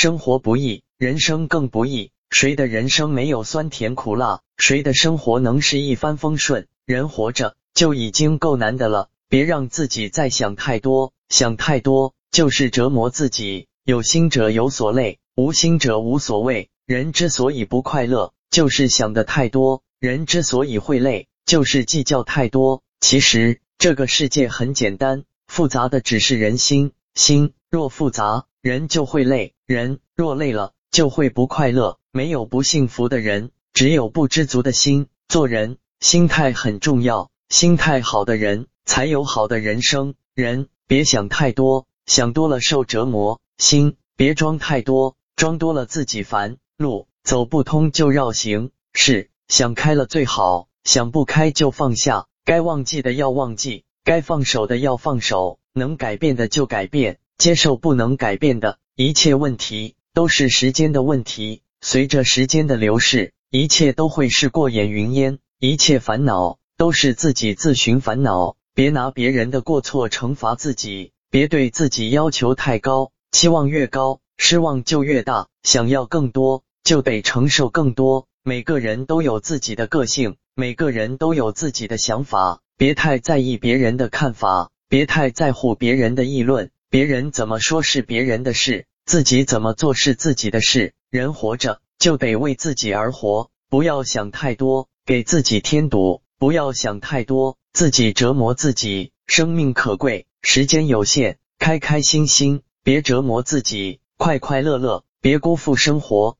生活不易，人生更不易。谁的人生没有酸甜苦辣？谁的生活能是一帆风顺？人活着就已经够难的了，别让自己再想太多，想太多就是折磨自己。有心者有所累，无心者无所谓。人之所以不快乐，就是想的太多；人之所以会累，就是计较太多。其实这个世界很简单，复杂的只是人心。心若复杂，人就会累；人若累了，就会不快乐。没有不幸福的人，只有不知足的心。做人心态很重要，心态好的人才有好的人生。人别想太多，想多了受折磨；心别装太多，装多了自己烦。路走不通就绕行，事想开了最好，想不开就放下。该忘记的要忘记，该放手的要放手。能改变的就改变，接受不能改变的。一切问题都是时间的问题。随着时间的流逝，一切都会是过眼云烟，一切烦恼都是自己自寻烦恼。别拿别人的过错惩罚自己，别对自己要求太高，期望越高，失望就越大。想要更多，就得承受更多。每个人都有自己的个性，每个人都有自己的想法，别太在意别人的看法，别太在乎别人的议论。别人怎么说是别人的事，自己怎么做是自己的事。人活着就得为自己而活，不要想太多，给自己添堵；不要想太多，自己折磨自己。生命可贵，时间有限，开开心心，别折磨自己；快快乐乐，别辜负生活。